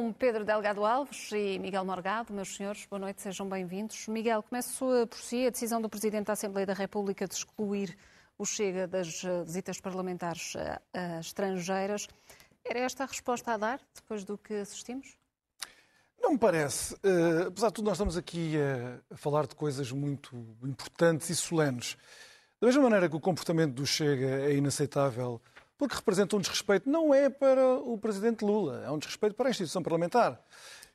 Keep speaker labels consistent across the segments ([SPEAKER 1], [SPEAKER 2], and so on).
[SPEAKER 1] Com Pedro Delgado Alves e Miguel Morgado, meus senhores, boa noite, sejam bem-vindos. Miguel, começo por si. A decisão do Presidente da Assembleia da República de excluir o Chega das eh, visitas parlamentares a estrangeiras. Era esta a resposta a dar, depois do que assistimos?
[SPEAKER 2] Não me parece. Uh, apesar de tudo, nós estamos aqui a, falar de coisas muito importantes e solenes. Da mesma maneira que o comportamento do Chega é inaceitável porque representa um desrespeito, não é para o presidente Lula, é um desrespeito para a instituição parlamentar,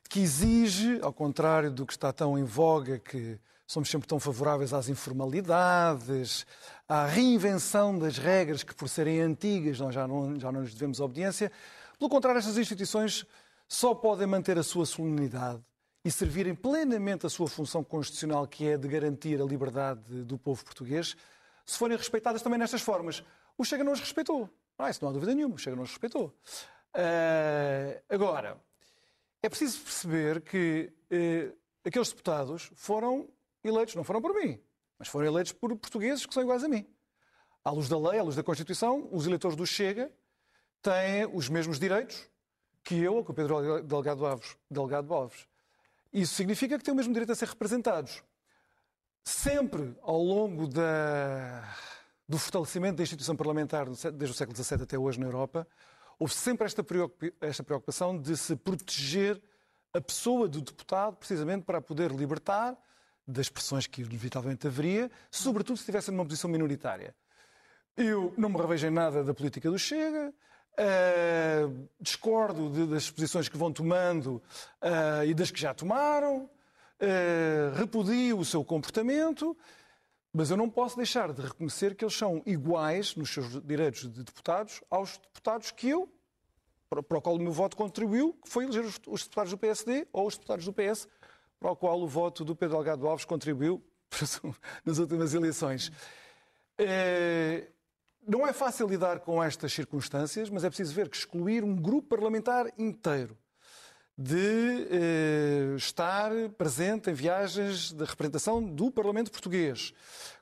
[SPEAKER 2] que exige, ao contrário do que está tão em voga, que somos sempre tão favoráveis às informalidades, à reinvenção das regras que, por serem antigas, nós já não, já não lhes devemos obediência. Pelo contrário, estas instituições só podem manter a sua solenidade e servirem plenamente a sua função constitucional, que é de garantir a liberdade do povo português, se forem respeitadas também nestas formas. O Chega não as respeitou. Ah, isso não há dúvida nenhuma, o Chega não os respeitou. Uh, agora, é preciso perceber que uh, aqueles deputados foram eleitos, não foram por mim, mas foram eleitos por portugueses que são iguais a mim. À luz da lei, à luz da Constituição, os eleitores do Chega têm os mesmos direitos que eu ou que o Pedro Delgado Alves. Delgado Alves. Isso significa que têm o mesmo direito a ser representados. Sempre ao longo da, do fortalecimento da instituição parlamentar desde o século XVII até hoje na Europa, houve sempre esta preocupação de se proteger a pessoa do deputado, precisamente para poder libertar das pressões que inevitavelmente haveria, sobretudo se estivesse numa posição minoritária. Eu não me revejo em nada da política do Chega, uh, discordo de, das posições que vão tomando uh, e das que já tomaram, uh, repudio o seu comportamento, mas eu não posso deixar de reconhecer que eles são iguais nos seus direitos de deputados aos deputados que eu, para, o qual o meu voto contribuiu, que foi eleger os, deputados do PSD ou os deputados do PS, para o qual o voto do Pedro Algado Alves contribuiu nas últimas eleições. É, não é fácil lidar com estas circunstâncias, mas é preciso ver que excluir um grupo parlamentar inteiro de eh, estar presente em viagens de representação do Parlamento Português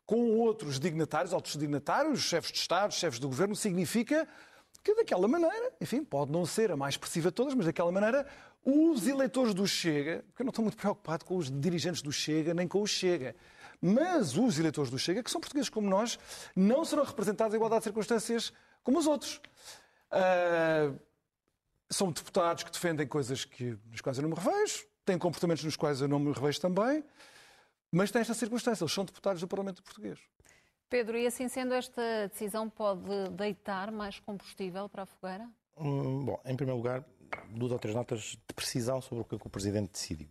[SPEAKER 2] com outros dignatários, altos dignatários, chefes de Estado, chefes do Governo, significa que daquela maneira, enfim, pode não ser a mais expressiva de todas, mas daquela maneira os eleitores do Chega, porque eu não estou muito preocupado com os dirigentes do Chega nem com o Chega, mas os eleitores do Chega, que são portugueses como nós, não serão representados em igualdade de circunstâncias como os outros. Uh, são deputados que defendem coisas que, nos quais eu não me revejo, têm comportamentos nos quais eu não me revejo também, mas têm esta circunstância, eles são deputados do Parlamento Português.
[SPEAKER 1] Pedro, e assim sendo, esta decisão pode deitar mais combustível para a fogueira?
[SPEAKER 3] Hum, bom, em primeiro lugar, duas ou três notas de precisão sobre o que, o Presidente decidiu.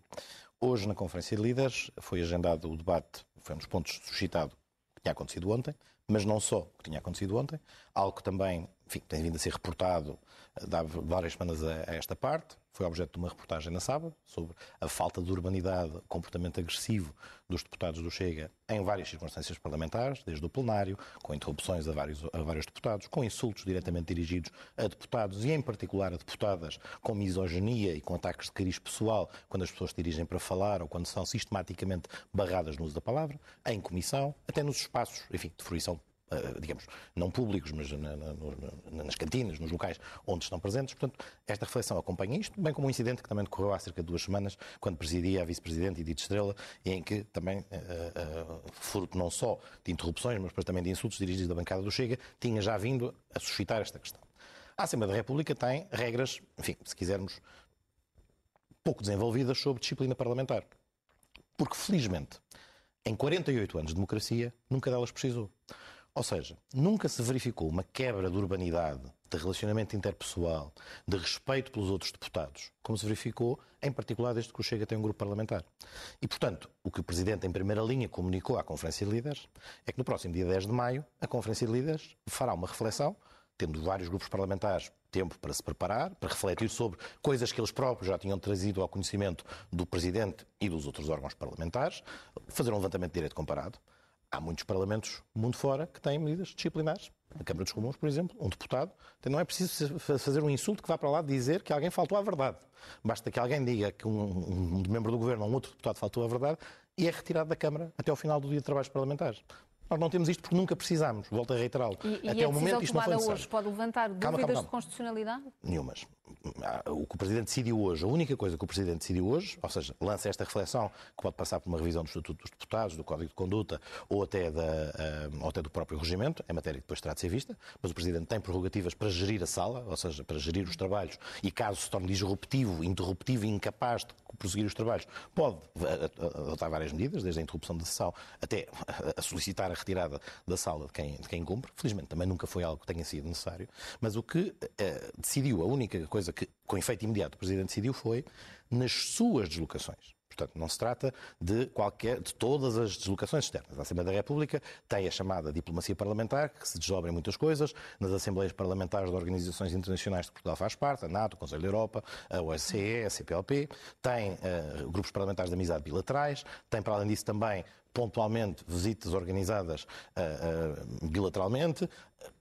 [SPEAKER 3] Hoje, na Conferência de Líderes, foi agendado o debate, foi um dos pontos suscitado que tinha acontecido ontem, mas não só o que tinha acontecido ontem, algo que também enfim, tem vindo a ser reportado há várias semanas a, a, esta parte. Foi objeto de uma reportagem na sábado sobre a falta de urbanidade, comportamento agressivo dos deputados do Chega em várias circunstâncias parlamentares, desde o plenário, com interrupções a vários, a vários deputados, com insultos diretamente dirigidos a deputados e, em particular, a deputadas com misoginia e com ataques de cariz pessoal quando as pessoas se dirigem para falar ou quando são sistematicamente barradas no uso da palavra, em comissão, até nos espaços, enfim, de fruição eh, digamos, não públicos, mas na, na, nas cantinas, nos locais onde estão presentes. Portanto, esta reflexão acompanha isto, bem como um incidente que também decorreu há cerca de duas semanas, quando presidia a vice-presidente Edith Estrela, em que também, uh, uh, não só de interrupções, mas também de insultos dirigidos da bancada do Chega, tinha já vindo a suscitar esta questão. A Assembleia da República tem regras, enfim, se quisermos, pouco desenvolvidas sobre disciplina parlamentar. Porque, felizmente, em 48 anos de democracia, nunca delas precisou. Ou seja, nunca se verificou uma quebra de urbanidade, de relacionamento interpessoal, de respeito pelos outros deputados, como se verificou, em particular, desde que o Chega tem um grupo parlamentar. E, portanto, o que o Presidente, em primeira linha, comunicou à Conferência de Líderes é que no próximo dia 10 de maio, a Conferência de Líderes fará uma reflexão, tendo vários grupos parlamentares tempo para se preparar, para refletir sobre coisas que eles próprios já tinham trazido ao conhecimento do Presidente e dos outros órgãos parlamentares, fazer um levantamento de direito comparado há muitos parlamentos mundo fora que têm medidas disciplinares. Na Câmara dos Comuns, por exemplo, um deputado, então não é preciso fazer um insulto que vá para lá dizer que alguém faltou à verdade. Basta que alguém diga que um, um membro do governo ou um outro deputado faltou à verdade e é retirado da Câmara até ao final do dia de trabalhos parlamentares. Nós não temos isto porque nunca precisámos, volto a reiterá-lo.
[SPEAKER 1] E, Até e o momento isto não foi necessário. hoje pode levantar dúvidas calma, calma, calma. de constitucionalidade?
[SPEAKER 3] Nenhumas. Ah, o que o Presidente decidiu hoje, a única coisa que o Presidente decidiu hoje, ou seja, lança esta reflexão que pode passar por uma revisão do Estatuto dos Deputados, do Código de Conduta ou até, da, ah, ou até do próprio regimento, é matéria que depois terá de ser vista, mas o Presidente tem prerrogativas para gerir a sala, ou seja, para gerir os trabalhos e caso se torne disruptivo, interruptivo e incapaz de prosseguir os trabalhos, pode adotar várias medidas, desde a interrupção da sessão até a solicitar a retirada da sala de quem, de quem cumpre. Felizmente também nunca foi algo que tenha sido necessário, mas o que decidiu, a única coisa que com efeito imediato o Presidente decidiu foi nas suas deslocações. Portanto, não se trata de qualquer, de todas as deslocações externas. A Assembleia da República tem a chamada diplomacia parlamentar, que se desdobra em muitas coisas, nas Assembleias Parlamentares de organizações internacionais de Portugal faz parte, a NATO, o Conselho da Europa, a OSCE, a CPLP, tem uh, grupos parlamentares de amizade bilaterais, tem, para além disso, também pontualmente visitas organizadas uh, uh, bilateralmente,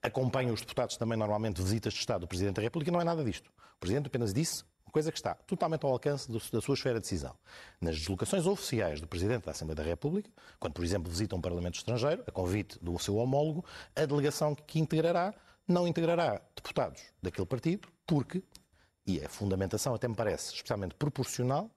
[SPEAKER 3] acompanha os deputados também normalmente visitas de Estado do Presidente da República, não é nada disto. O Presidente apenas disse coisa que está totalmente ao alcance do, da sua esfera de decisão. Nas deslocações oficiais do Presidente da Assembleia da República, quando, por exemplo, visita um Parlamento estrangeiro, a convite do seu homólogo, a delegação que integrará não integrará deputados daquele partido, porque, e a fundamentação até me parece especialmente proporcional,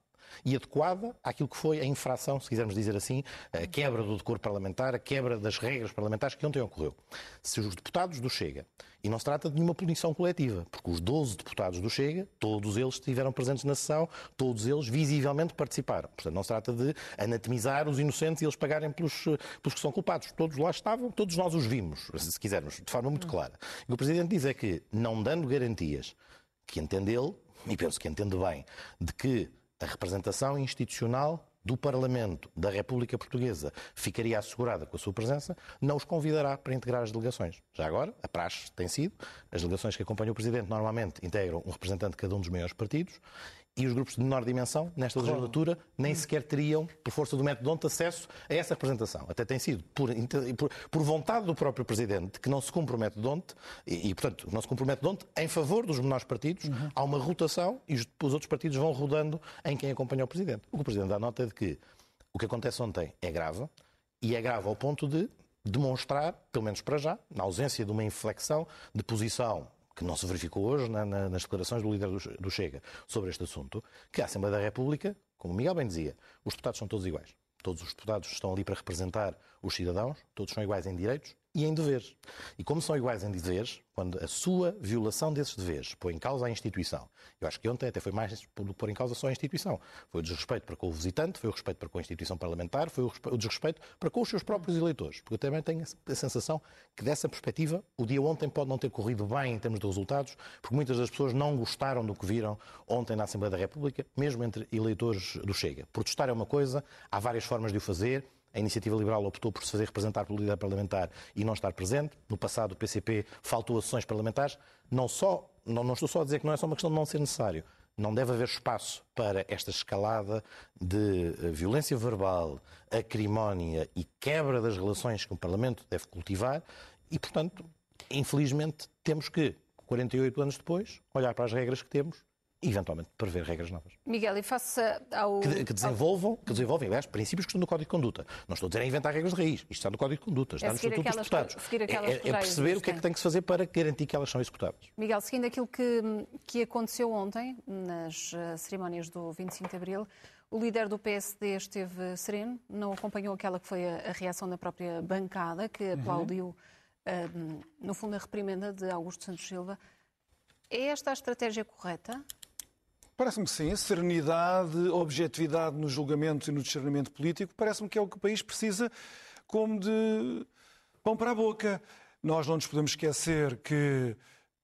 [SPEAKER 3] e adequada àquilo que foi a infração, se quisermos dizer assim, a quebra do decoro parlamentar, a quebra das regras parlamentares que ontem ocorreu. Se os deputados do Chega, e não se trata de nenhuma punição coletiva, porque os 12 deputados do Chega, todos eles estiveram presentes na sessão, todos eles visivelmente participaram. Portanto, não se trata de anatomizar os inocentes e eles pagarem pelos, pelos que são culpados. Todos lá estavam, todos nós os vimos, se quisermos, de forma muito clara. E o Presidente diz é que, não dando garantias, que entende ele, e penso que entende bem, de que a representação institucional do Parlamento da República Portuguesa ficaria assegurada com a sua presença, não os convidará para integrar as delegações. Já agora, a praxe tem sido, as delegações que acompanham o Presidente normalmente integram um representante de cada um dos maiores partidos e os grupos de menor dimensão, nesta legislatura, nem sequer teriam, por força do método onde acesso a essa representação. Até tem sido por, por, por, vontade do próprio Presidente que não se cumpre o método onde, e, e, portanto, não se cumpre o método onde, em favor dos menores partidos, uhum. há uma rotação e os, os outros partidos vão rodando em quem acompanha o Presidente. O que o Presidente dá nota é de que o que acontece ontem é grave, e é grave ao ponto de demonstrar, pelo menos para já, na ausência de uma inflexão de posição que não se verificou hoje na, na, nas declarações do líder do, do Chega sobre este assunto, que a Assembleia da República, como Miguel bem dizia, os deputados são todos iguais. Todos os deputados estão ali para representar os cidadãos, todos são iguais em direitos e em deveres. E como são iguais em deveres, quando a sua violação desses deveres põe em causa a instituição, eu acho que ontem até foi mais do que pôr em causa só a instituição. Foi o desrespeito para com o visitante, foi o respeito para com a instituição parlamentar, foi o desrespeito para com os seus próprios eleitores. Porque eu também tenho a sensação que, dessa perspectiva, o dia ontem pode não ter corrido bem em termos de resultados, porque muitas das pessoas não gostaram do que viram ontem na Assembleia da República, mesmo entre eleitores do Chega. Protestar é uma coisa, há várias formas de o fazer, a Iniciativa Liberal optou por se fazer representar pelo líder parlamentar e não estar presente. No passado, o PCP faltou a sessões parlamentares. Não, só, não, não estou só a dizer que não é só uma questão de não ser necessário. Não deve haver espaço para esta escalada de eh, violência verbal, acrimónia e quebra das relações que o Parlamento deve cultivar e, portanto, infelizmente, temos que, 48 anos depois, olhar para as regras que temos eventualmente, prever regras novas.
[SPEAKER 1] Miguel, e face ao...
[SPEAKER 3] Que, que desenvolvam, que desenvolvem, aliás, princípios que estão no Código de Conduta. Não estou a dizer a inventar regras de raiz. Isto está no Código de Conduta, está é no Estatuto dos Deputados. É, é, perceber o que é que tem que se fazer para garantir que elas são executadas.
[SPEAKER 1] Miguel, seguindo aquilo que, que aconteceu ontem, nas uh, cerimónias do 25 de Abril, o líder do PSD esteve sereno, não acompanhou aquela que foi a, a reação da própria bancada, que uhum. aplaudiu, uh, no fundo, a reprimenda de Augusto Santos Silva. É esta a estratégia correta?
[SPEAKER 2] Parece-me sim. Serenidade, objetividade nos julgamentos e no discernimento político, parece-me que é o que o país precisa como de pão para a boca. Nós não nos podemos esquecer que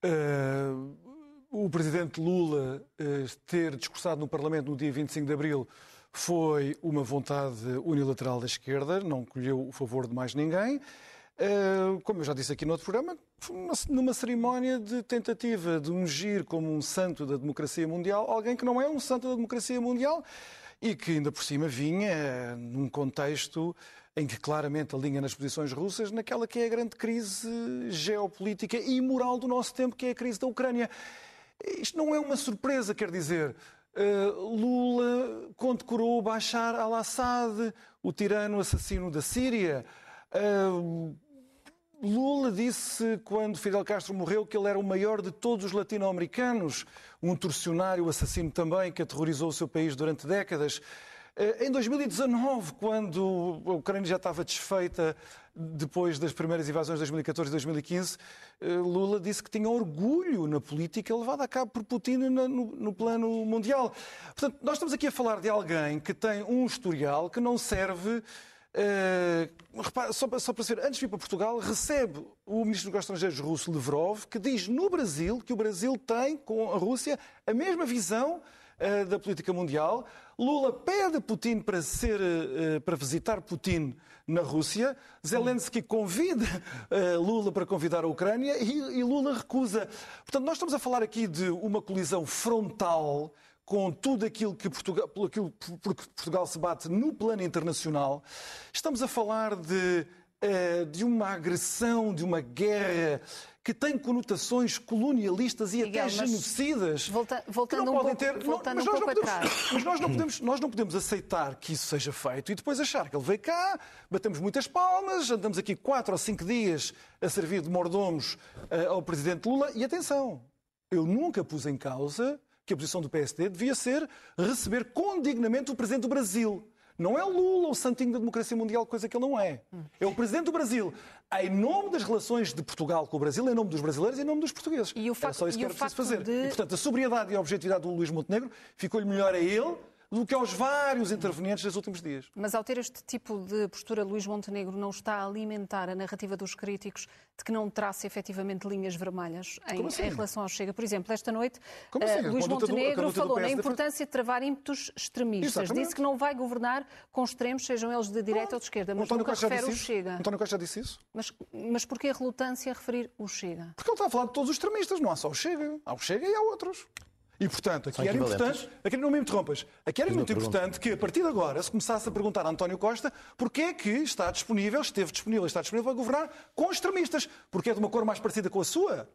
[SPEAKER 2] uh, o presidente Lula uh, ter discursado no Parlamento no dia 25 de abril foi uma vontade unilateral da esquerda, não colheu o favor de mais ninguém. Uh, como eu já disse aqui no outro programa, numa cerimónia de tentativa de ungir como um santo da democracia mundial alguém que não é um santo da democracia mundial e que ainda por cima vinha num contexto em que claramente alinha nas posições russas naquela que é a grande crise geopolítica e moral do nosso tempo, que é a crise da Ucrânia. Isto não é uma surpresa, quer dizer, uh, Lula condecorou Bashar al-Assad, o tirano assassino da Síria. Uh, Lula disse, quando Fidel Castro morreu, que ele era o maior de todos os latino-americanos, um torcionário assassino também que aterrorizou o seu país durante décadas. Eh, em 2019, quando a Ucrânia já estava desfeita depois das primeiras invasões de 2014 e 2015, eh, Lula disse que tinha orgulho na política levada a cabo por Putin no, no, plano mundial. Portanto, nós estamos aqui a falar de alguém que tem um historial que não serve Uh, repara, só, só para ser, antes de vir para Portugal, recebe o ministro dos Estrangeiros russo Lavrov, que diz no Brasil que o Brasil tem com a Rússia a mesma visão uh, da política mundial. Lula pede a Putin para, ser, uh, para visitar Putin na Rússia. Zelensky convida Lula para convidar a Ucrânia e, e Lula recusa. Portanto, nós estamos a falar aqui de uma colisão frontal com tudo aquilo que Portugal, por aquilo por que Portugal se bate no plano internacional, estamos a falar de, eh, de uma agressão, de uma guerra que tem conotações colonialistas e Miguel, até genocidas.
[SPEAKER 1] Volta, voltando um pouco, ter, voltando um pouco
[SPEAKER 2] podemos, Mas nós não, podemos, nós não podemos aceitar que isso seja feito e depois achar que ele veio cá, batemos muitas palmas, andamos aqui quatro ou cinco dias a servir de mordomos uh, ao Presidente Lula. E atenção, eu nunca pus em causa que a posição do PSD devia ser receber com dignamente o Presidente do Brasil. Não é Lula o santinho da democracia mundial, coisa que ele não é. É o Presidente do Brasil. Em nome das relações de Portugal com o Brasil, em nome dos brasileiros e em nome dos portugueses.
[SPEAKER 1] E o facto,
[SPEAKER 2] é só isso que era preciso fazer.
[SPEAKER 1] De...
[SPEAKER 2] E, portanto, a sobriedade e a objetividade do Luís Montenegro ficou-lhe melhor a ele do que aos vários intervenientes dos últimos dias.
[SPEAKER 1] Mas ao ter este tipo de postura, Luís Montenegro não está a alimentar a narrativa dos críticos de que não traça efetivamente linhas vermelhas em, assim? em relação ao Chega. Por exemplo, esta noite, assim? uh, Luís Montenegro do, falou na importância de travar ímpetos extremistas. Exatamente. Disse que não vai governar com extremos, sejam eles de direita ou de esquerda, mas António nunca Costa refere o Chega.
[SPEAKER 2] António Costa disse isso?
[SPEAKER 1] Mas, mas porquê a relutância a referir o Chega?
[SPEAKER 2] Porque ele está a falar de todos os extremistas, não há só o Chega. Há o Chega e há outros. E, portanto, aqui era importante. Aqui, não me interrompas. Aqui era muito importante que, a partir de agora, se começasse a perguntar a António Costa porque é que está disponível, esteve disponível, está disponível para governar com extremistas. Porque é de uma cor mais parecida com a sua.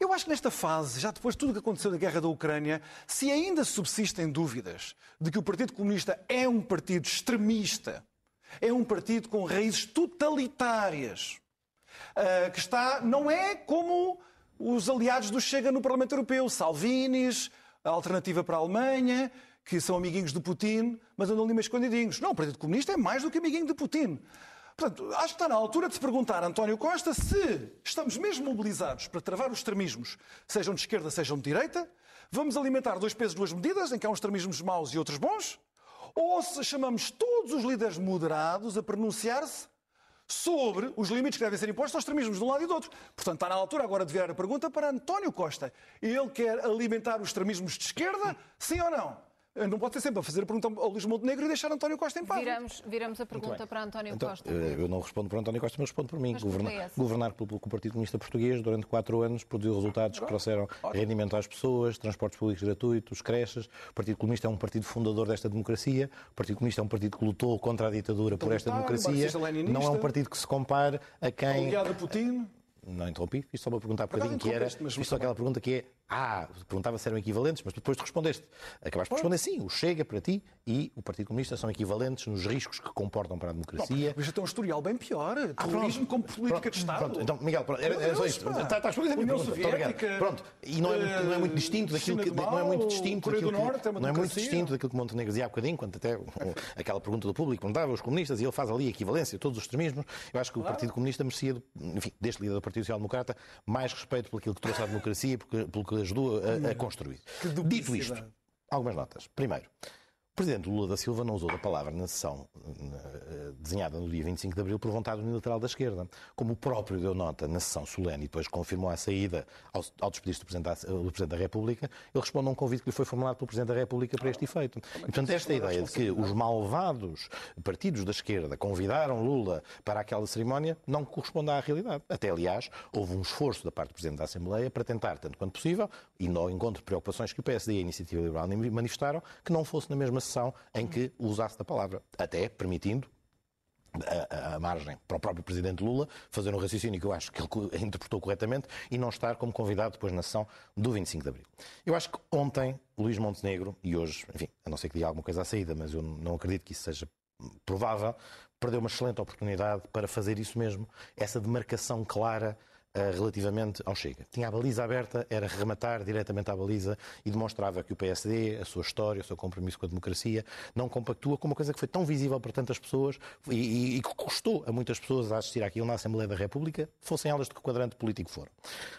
[SPEAKER 2] Eu acho que nesta fase, já depois de tudo o que aconteceu na guerra da Ucrânia, se ainda subsistem dúvidas de que o Partido Comunista é um partido extremista, é um partido com raízes totalitárias, uh, que está, não é como os aliados do Chega no Parlamento Europeu, Salvinis, a Alternativa para a Alemanha, que são amiguinhos do Putin, mas andam ali meio escondidinhos. Não, o Partido Comunista é mais do que amiguinho de Putin. Portanto, acho que está na altura de se perguntar António Costa se estamos mesmo mobilizados para travar os extremismos, sejam de esquerda, sejam de direita, vamos alimentar dois pesos, duas medidas, em que há uns extremismos maus e outros bons, ou se chamamos todos os líderes moderados a pronunciar-se sobre os limites que devem ser impostos aos extremismos de um lado e do outro. Portanto, está na altura agora de virar a pergunta para António Costa. Ele quer alimentar os extremismos de esquerda, sim ou não? Não pode ser sempre a fazer a pergunta ao Luís Montenegro e deixar António Costa em paz.
[SPEAKER 1] Viramos, viramos a pergunta para António
[SPEAKER 3] então,
[SPEAKER 1] Costa.
[SPEAKER 3] Eh, eu não respondo para António Costa, mas respondo para mim. Governar, governar pelo, pelo Partido Comunista Português durante quatro anos produziu resultados que trouxeram rendimento às pessoas, transportes públicos gratuitos, creches. O Partido Comunista é um partido fundador desta democracia. O Partido Comunista é um partido que lutou contra a ditadura por esta democracia. Não é um partido que se compare a quem.
[SPEAKER 2] Aliado a Putin.
[SPEAKER 3] Não interrompi, fiz só uma pergunta há bocadinho que era. Fiz só aquela pergunta que é ah, perguntava se eram equivalentes, mas depois tu respondeste. Acabaste por responder sim, o Chega para ti e o Partido Comunista são equivalentes nos riscos que comportam para a democracia.
[SPEAKER 2] Mas já tem um historial bem pior. Ah, Terrorismo como política
[SPEAKER 3] pronto,
[SPEAKER 2] de Estado.
[SPEAKER 3] Pronto, então, Miguel, pronto, era, era só isto. Está, está a responder a minha pergunta. Pronto, e não é, muito, não é muito distinto daquilo que. Não é muito distinto daquilo que, é não é muito distinto daquilo que Montenegro dizia há bocadinho, quando até aquela pergunta do público perguntava os comunistas e ele faz ali a equivalência, todos os extremismos. Eu acho que o Partido Comunista merecia, enfim, deste líder do Partido Social Democrata, mais respeito por aquilo que trouxe à democracia, pelo que ajudou a, a construir. Dito isto, algumas notas. Primeiro, o Presidente Lula da Silva não usou a palavra na sessão eh, desenhada no dia 25 de abril por vontade unilateral da esquerda. Como o próprio deu nota na sessão solene e depois confirmou a saída ao, ao despedir-se do, do, Presidente da República, ele responde a um convite que lhe foi formulado pelo Presidente da República para este efeito. E, portanto, esta ideia de que os malvados partidos da esquerda convidaram Lula para aquela cerimónia não corresponde à realidade. Até, aliás, houve um esforço da parte do Presidente da Assembleia para tentar, tanto quanto possível, e no encontro de preocupações que o PSD e a Iniciativa Liberal manifestaram, que não fosse na mesma sessão em que usasse da palavra, até permitindo a, a, margem para o próprio Presidente Lula fazer um raciocínio que eu acho que ele interpretou corretamente e não estar como convidado depois na sessão do 25 de Abril. Eu acho que ontem Luís Montenegro, e hoje, enfim, a não ser que diga alguma coisa à saída, mas eu não acredito que isso seja provável, perdeu uma excelente oportunidade para fazer isso mesmo, essa demarcação clara relativamente ao Chega. Tinha a baliza aberta, era rematar diretamente à baliza e demonstrava que o PSD, a sua história, o seu compromisso com a democracia, não compactua com uma coisa que foi tão visível para tantas pessoas e, e que custou a muitas pessoas a assistir àquilo na Assembleia da República, fossem elas de que quadrante político foram.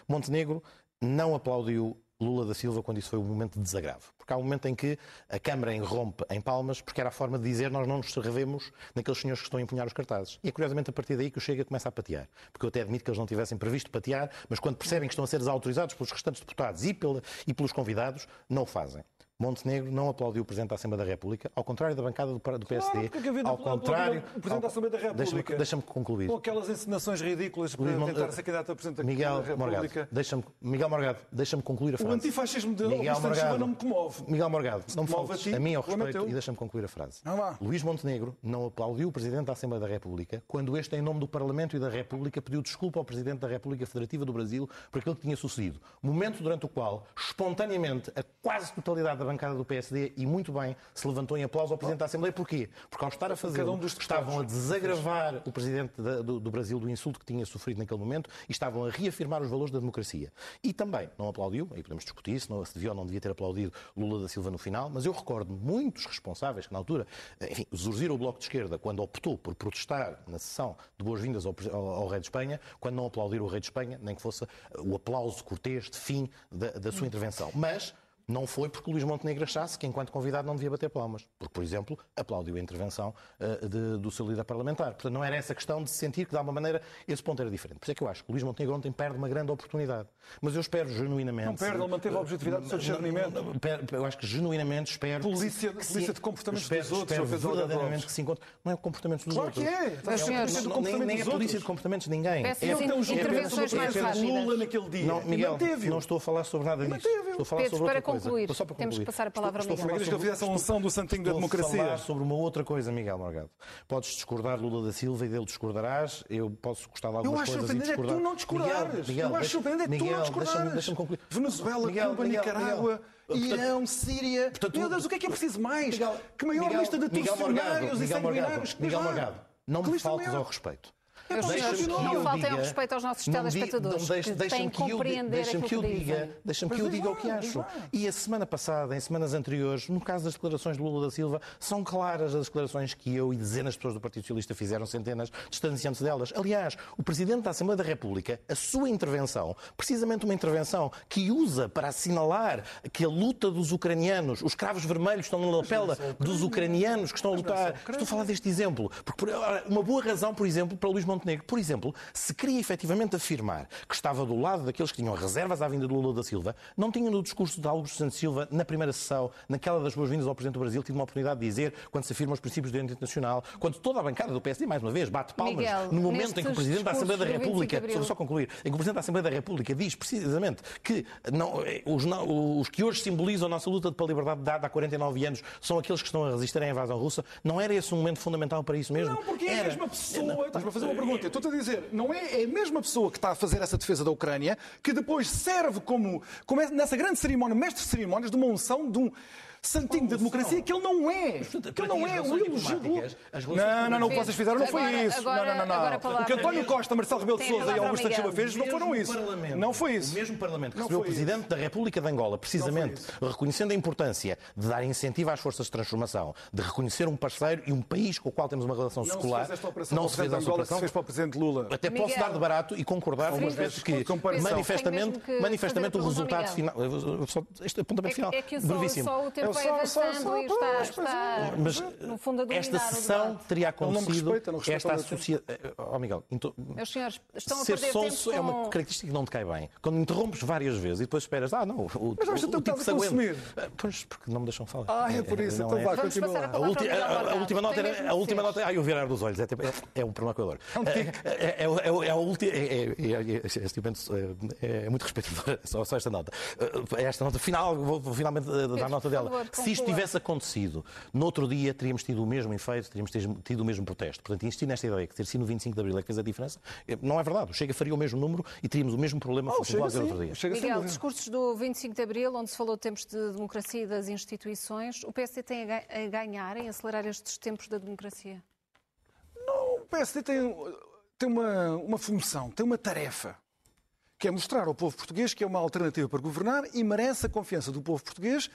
[SPEAKER 3] Montenegro não aplaudiu Lula da Silva quando isso foi um momento de desagravo. Porque há um momento em que a Câmara irrompe em palmas porque era a forma de dizer nós não nos revemos naqueles senhores que estão a empunhar os cartazes. E é curiosamente a partir daí que o Chega começa a patear. Porque eu até admito que eles não tivessem previsto patear, mas quando percebem que estão a ser desautorizados pelos restantes deputados e, pela, e pelos convidados, não o fazem. Montenegro não aplaudiu o Presidente da Assembleia da República, ao contrário da bancada do, do PSD.
[SPEAKER 2] Claro,
[SPEAKER 3] ao contrário,
[SPEAKER 2] o Presidente da Assembleia da República.
[SPEAKER 3] Deixa-me concluir.
[SPEAKER 2] Com aquelas encenações ridículas para Luís tentar ser candidato a Presidente
[SPEAKER 3] Miguel
[SPEAKER 2] da República.
[SPEAKER 3] Morgado, Miguel Morgado, deixa-me concluir a frase.
[SPEAKER 2] O antifascismo de
[SPEAKER 3] Miguel
[SPEAKER 2] Morgado, não me comove.
[SPEAKER 3] Miguel Morgado, não me faltes a, ti, a mim ao
[SPEAKER 2] é
[SPEAKER 3] respeito e deixa-me concluir a frase. Luís Montenegro não aplaudiu o Presidente da Assembleia da República quando este, em nome do Parlamento e da República, pediu desculpa ao Presidente da República Federativa do Brasil por aquilo que tinha sucedido. Momento durante o qual, espontaneamente, a quase totalidade da bancada do PSD e muito bem se levantou em aplauso ao Presidente da Assembleia. Porquê? Porque ao estar a fazer, um estavam a desagravar o Presidente do, do, Brasil do insulto que tinha sofrido naquele momento e estavam a reafirmar os valores da democracia. E também não aplaudiu, aí podemos discutir se, não, se devia ou não devia ter aplaudido Lula da Silva no final, mas eu recordo muitos responsáveis que na altura, enfim, zurziram o Bloco de Esquerda quando optou por protestar na sessão de boas-vindas ao, ao, ao, Rei de Espanha, quando não aplaudiram o Rei de Espanha, nem que fosse o aplauso cortês de fim da, da sua intervenção. Mas não foi porque Luís Montenegro achasse que, enquanto convidado, não devia bater palmas. Porque, por exemplo, aplaudiu a intervenção uh, de, do seu líder parlamentar. Portanto, não era essa questão de sentir que, de alguma maneira, esse ponto era diferente. Por isso é que eu acho que Luís Montenegro ontem perde uma grande oportunidade. Mas eu espero genuinamente... Não
[SPEAKER 2] perde, ele manteve a objetividade do seu discernimento.
[SPEAKER 3] Eu acho que genuinamente espero...
[SPEAKER 2] Polícia, que, polícia de comportamentos
[SPEAKER 3] espero,
[SPEAKER 2] dos outros.
[SPEAKER 3] Espero verdadeiramente que se encontre... Não é o comportamento dos
[SPEAKER 2] claro
[SPEAKER 3] outros.
[SPEAKER 2] Claro que é.
[SPEAKER 3] Senhores, não, nem, nem é polícia de comportamentos de ninguém.
[SPEAKER 1] Peço é, é, intervenções mais rápidas.
[SPEAKER 2] Lula naquele dia.
[SPEAKER 3] Não, Miguel, não estou a falar sobre nada disso. Estou a falar sobre outra
[SPEAKER 1] concluir,
[SPEAKER 3] coisa. Só para concluir.
[SPEAKER 1] Temos que passar a palavra
[SPEAKER 2] estou,
[SPEAKER 1] ao Miguel.
[SPEAKER 2] Estou a falar sobre, a unção do santinho da democracia.
[SPEAKER 3] falar sobre uma outra coisa, Miguel Morgado. Podes discordar Lula da Silva e dele discordarás. Eu posso gostar de algumas
[SPEAKER 2] coisas
[SPEAKER 3] e discordar.
[SPEAKER 2] Eu acho surpreendente é que tu não discordares.
[SPEAKER 3] Miguel,
[SPEAKER 2] eu acho surpreendente é que tu não discordares.
[SPEAKER 3] Deixa-me concluir.
[SPEAKER 2] Venezuela,
[SPEAKER 3] Miguel,
[SPEAKER 2] Cuba,
[SPEAKER 3] Miguel,
[SPEAKER 2] Nicarágua... Irão, Síria. Portanto, Meu Deus, o que é que é preciso mais?
[SPEAKER 3] Miguel,
[SPEAKER 2] que maior
[SPEAKER 3] Miguel,
[SPEAKER 2] lista de torcionários e sanguinários.
[SPEAKER 3] Miguel Morgado, não me faltes ao respeito.
[SPEAKER 1] Meus senhores, não faltem ao respeito aos nossos telespectadores
[SPEAKER 3] deixe,
[SPEAKER 1] que têm que compreender
[SPEAKER 3] deixa
[SPEAKER 1] aquilo
[SPEAKER 3] que eu
[SPEAKER 1] que
[SPEAKER 3] diga, Deixa-me que eu diga o que acho. E a semana passada, em semanas anteriores, no caso das declarações de Lula da Silva, são claras as declarações que eu e dezenas de pessoas do Partido Socialista fizeram, centenas, distanciando-se delas. Aliás, o Presidente da Assembleia da República, a sua intervenção, precisamente uma intervenção que usa para assinalar que a luta dos ucranianos, os cravos vermelhos estão na lapela dos ucranianos que estão a lutar. Estou a falar deste exemplo. Porque uma boa razão, por exemplo, para Luís Montenegro, por exemplo, se queria efetivamente afirmar que estava do lado daqueles que tinham reservas à vinda de Lula da Silva, não tinha no discurso de Augusto Santos Silva, na primeira sessão, naquela das boas-vindas ao Presidente do Brasil, tido uma oportunidade de dizer, quando se afirmam os princípios do direito internacional, quando toda a bancada do PSD, mais uma vez, bate palmas
[SPEAKER 1] Miguel,
[SPEAKER 3] no momento em que o Presidente da Assembleia da República,
[SPEAKER 1] só,
[SPEAKER 3] só concluir, em que o Presidente da Assembleia da República diz precisamente que não, eh, os, não, os, que hoje simbolizam a nossa luta pela liberdade dada há 49 anos são aqueles que estão a resistir à invasão russa, não era esse um momento fundamental para isso mesmo?
[SPEAKER 2] Não, porque
[SPEAKER 3] era,
[SPEAKER 2] é a mesma pessoa. Estás-me a fazer uma pergunta. Estou-te a dizer, não é é a mesma pessoa que está a fazer essa defesa da Ucrânia, que depois serve como, como é, nessa grande cerimónia, mestre de cerimónias, de uma unção de um santinho da democracia que ele não é. Que ele não é. O elogio Não, não, não. O que vocês fizeram não foi isso. Não, não, não. O que António Costa, Marcelo Rebelo de Sousa e Augusto Silva fez não foram isso. Não foi isso.
[SPEAKER 3] O mesmo Parlamento que recebeu o Presidente da República de Angola, precisamente reconhecendo a importância de dar incentivo às forças de transformação, de reconhecer um parceiro e um país com o qual temos uma relação secular.
[SPEAKER 2] Não se fez esta operação. Não se fez para o Presidente Lula.
[SPEAKER 3] Até posso dar de barato e concordar com as vezes que manifestamente, manifestamente o resultado final. Este apontamento final.
[SPEAKER 1] É que o vai avançando e está, está
[SPEAKER 3] mas
[SPEAKER 1] no fundo a
[SPEAKER 3] esta sessão teria acontecido esta associação. Oh, Miguel,
[SPEAKER 1] então, meus senhores, estão a
[SPEAKER 3] ser
[SPEAKER 1] sonso
[SPEAKER 3] é uma característica que não te cai bem. Quando interrompes várias vezes e depois esperas, ah, não, o,
[SPEAKER 2] mas o, o tipo se.
[SPEAKER 3] Pois, porque não me deixam falar.
[SPEAKER 2] Ah, é por isso, então vá, continua.
[SPEAKER 3] A última nota era, a última nota, ai, o virar dos olhos, é um problema com a dor. É a última, é muito respeitador, só esta nota. Esta nota final, vou finalmente dar nota dela. Se isto tivesse acontecido, no outro dia teríamos tido o mesmo efeito, teríamos tido o mesmo protesto. Portanto, insistir nesta ideia que ter sido no 25 de Abril é que fez a diferença, eh, não é verdade. O Chega faria o mesmo número e teríamos o mesmo problema
[SPEAKER 2] oh,
[SPEAKER 3] fosse igual outro dia.
[SPEAKER 1] Chega Miguel, discursos do 25 de Abril, onde se falou de tempos de democracia e das instituições, o PSD tem a ganhar em acelerar estes tempos da democracia?
[SPEAKER 2] Não, o PSD tem, tem uma, uma função, tem uma tarefa que é mostrar ao povo português que é uma alternativa para governar e merece a confiança do povo português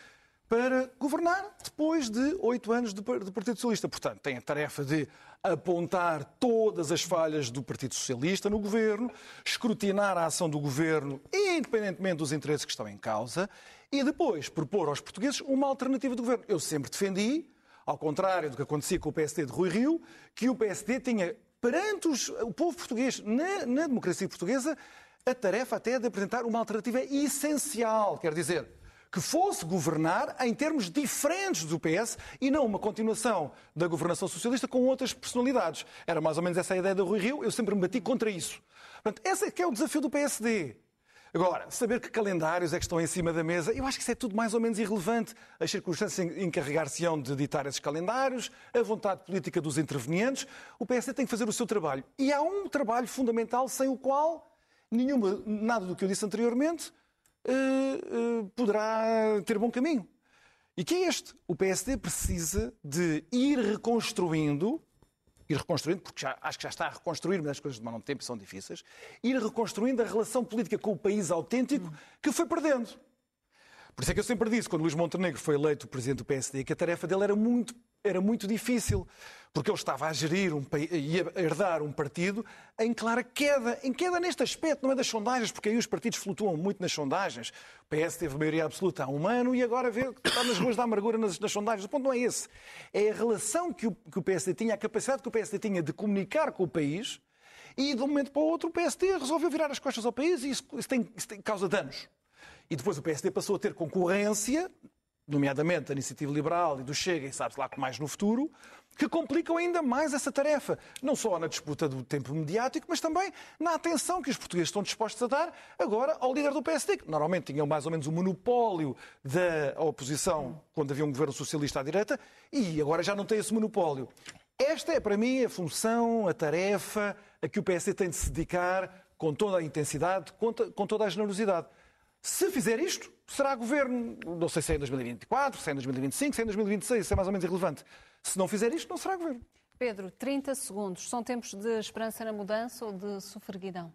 [SPEAKER 2] para governar depois de oito anos do Partido Socialista. Portanto, tem a tarefa de apontar todas as falhas do Partido Socialista no governo, escrutinar a ação do governo, independentemente dos interesses que estão em causa, e depois propor aos portugueses uma alternativa de governo. Eu sempre defendi, ao contrário do que acontecia com o PSD de Rui Rio, que o PSD tinha perante os, o povo português, na, na democracia portuguesa, a tarefa até de apresentar uma alternativa essencial, quer dizer, que fosse governar em termos diferentes do PS e não uma continuação da governação socialista com outras personalidades. Era mais ou menos essa a ideia do Rui Rio, eu sempre me bati contra isso. Portanto, esse é que é o desafio do PSD. Agora, saber que calendários é que estão em cima da mesa, eu acho que isso é tudo mais ou menos irrelevante. As circunstâncias encarregar-se-ão de editar esses calendários, a vontade política dos intervenientes. O PSD tem que fazer o seu trabalho. E há um trabalho fundamental sem o qual nenhuma, nada do que eu disse anteriormente uh, poderá ter bom caminho. E que é este? O PSD precisa de ir reconstruindo, ir reconstruindo, porque já, acho que já está a reconstruir, mas as coisas demoram tempo e são difíceis, ir reconstruindo a relação política com o país autêntico que foi perdendo. Por isso é que eu sempre disse, quando Luís Montenegro foi eleito presidente do PSD, que a tarefa dele era muito, era muito difícil porque ele estava a gerir um, e a herdar um partido em clara queda, em queda neste aspecto, não é das sondagens, porque aí os partidos flutuam muito nas sondagens. O PS teve maioria absoluta há um ano e agora vê que está nas ruas da amargura nas, nas, sondagens. O ponto não é esse. É a relação que o, que o PSD tinha, a capacidade que o PSD tinha de comunicar com o país e de um momento para o outro o PSD resolveu virar as costas ao país e isso, isso, tem, isso tem, causa danos. E depois o PSD passou a ter concorrência, nomeadamente da Iniciativa Liberal e do Chega, e sabe-se lá que mais no futuro, que complicam ainda mais essa tarefa. Não só na disputa do tempo mediático, mas também na atenção que os portugueses estão dispostos a dar agora ao líder do PSD, que normalmente tinha mais ou menos o monopólio da oposição quando havia um governo socialista à direita, e agora já não tem esse monopólio. Esta é, para mim, a função, a tarefa a que o PSD tem de se dedicar com toda a intensidade, com toda a generosidade. Se fizer isto, será governo, não sei se é em 2024, se é em 2025, se é em 2026, isso é mais ou menos irrelevante. Se não fizer isto, não será governo.
[SPEAKER 1] Pedro, 30 segundos. São tempos de esperança na mudança ou de sofreguidão?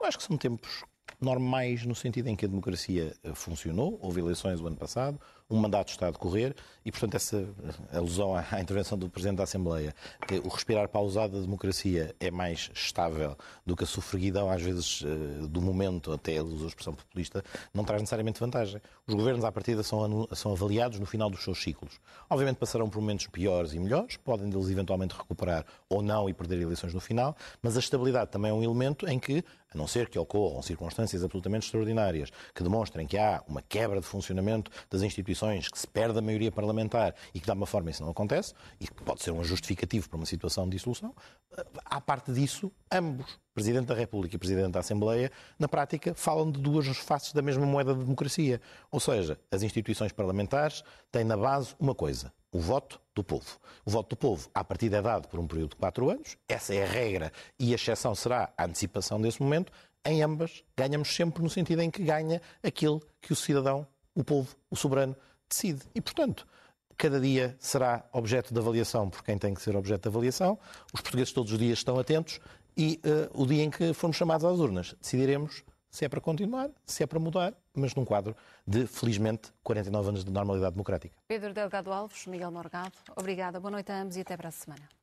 [SPEAKER 3] Eu acho que são tempos normais no sentido em que a democracia funcionou. Houve eleições o ano passado, um mandato está a decorrer e, portanto, essa alusão à intervenção do Presidente da Assembleia, que o respirar pausado da democracia é mais estável do que a sofreguidão, às vezes, eh, do momento, até a expressão populista, não traz necessariamente vantagem. Os governos, à partida, são, são avaliados no final dos seus ciclos. Obviamente passarão por momentos piores e melhores, podem deles eventualmente recuperar ou não e perder eleições no final, mas a estabilidade também é um elemento em que, a não ser que ocorram circunstâncias absolutamente extraordinárias que demonstrem que há uma quebra de funcionamento das instituições que se perde a maioria parlamentar e que, de alguma forma, isso não acontece, e que pode ser um justificativo para uma situação de dissolução, eh, à parte disso, ambos, Presidente da República e Presidente da Assembleia, na prática, falam de duas faces da mesma moeda de democracia. Ou seja, as instituições parlamentares têm na base uma coisa, o voto do povo. O voto do povo, à partida, é dado por um período de quatro anos, essa é a regra e a exceção será a antecipação desse momento. Em ambas, ganhamos sempre no sentido em que ganha aquele que o cidadão, o povo, o soberano, decide. E, portanto, cada dia será objeto de avaliação por quem tem que ser objeto de avaliação. Os portugueses todos os dias estão atentos e uh, o dia em que formos chamados às urnas decidiremos se é para continuar, se é para mudar, mas num quadro de, felizmente, 49 anos de normalidade democrática.
[SPEAKER 1] Pedro Delgado Alves, Miguel Morgado, obrigada. Boa noite a ambos e até para a semana.